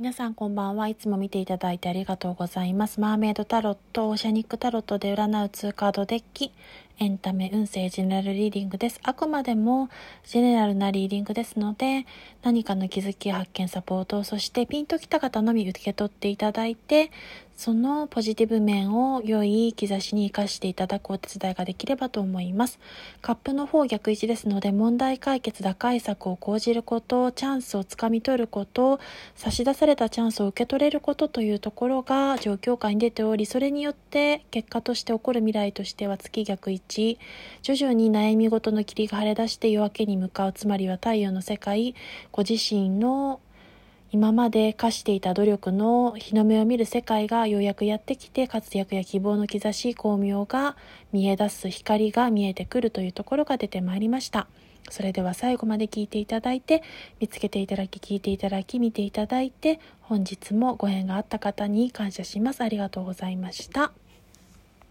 皆さんこんばんは。いつも見ていただいてありがとうございます。マーメイドタロットオーシャニックタロットで占う2カードデッキ。エンタメ運勢ジェネラルリーディングですあくまでもジェネラルなリーディングですので何かの気づきや発見サポートそしてピンときた方のみ受け取っていただいてそのポジティブ面を良い兆しに活かしていただくお手伝いができればと思います。カップの方逆位置ですので、問題解決、打開策を講じること、チャンスをつかみ取ること、差し出されたチャンスを受け取れることというところが状況下に出ており、それによって結果として起こる未来としては月逆位置、徐々に悩み事の霧が晴れ出して夜明けに向かう、つまりは太陽の世界、ご自身の今まで課していた努力の日の目を見る世界がようやくやってきて活躍や希望の兆し光明が見え出す光が見えてくるというところが出てまいりました。それでは最後まで聞いていただいて見つけていただき聞いていただき見ていただいて本日もご縁があった方に感謝します。ありがとうございました。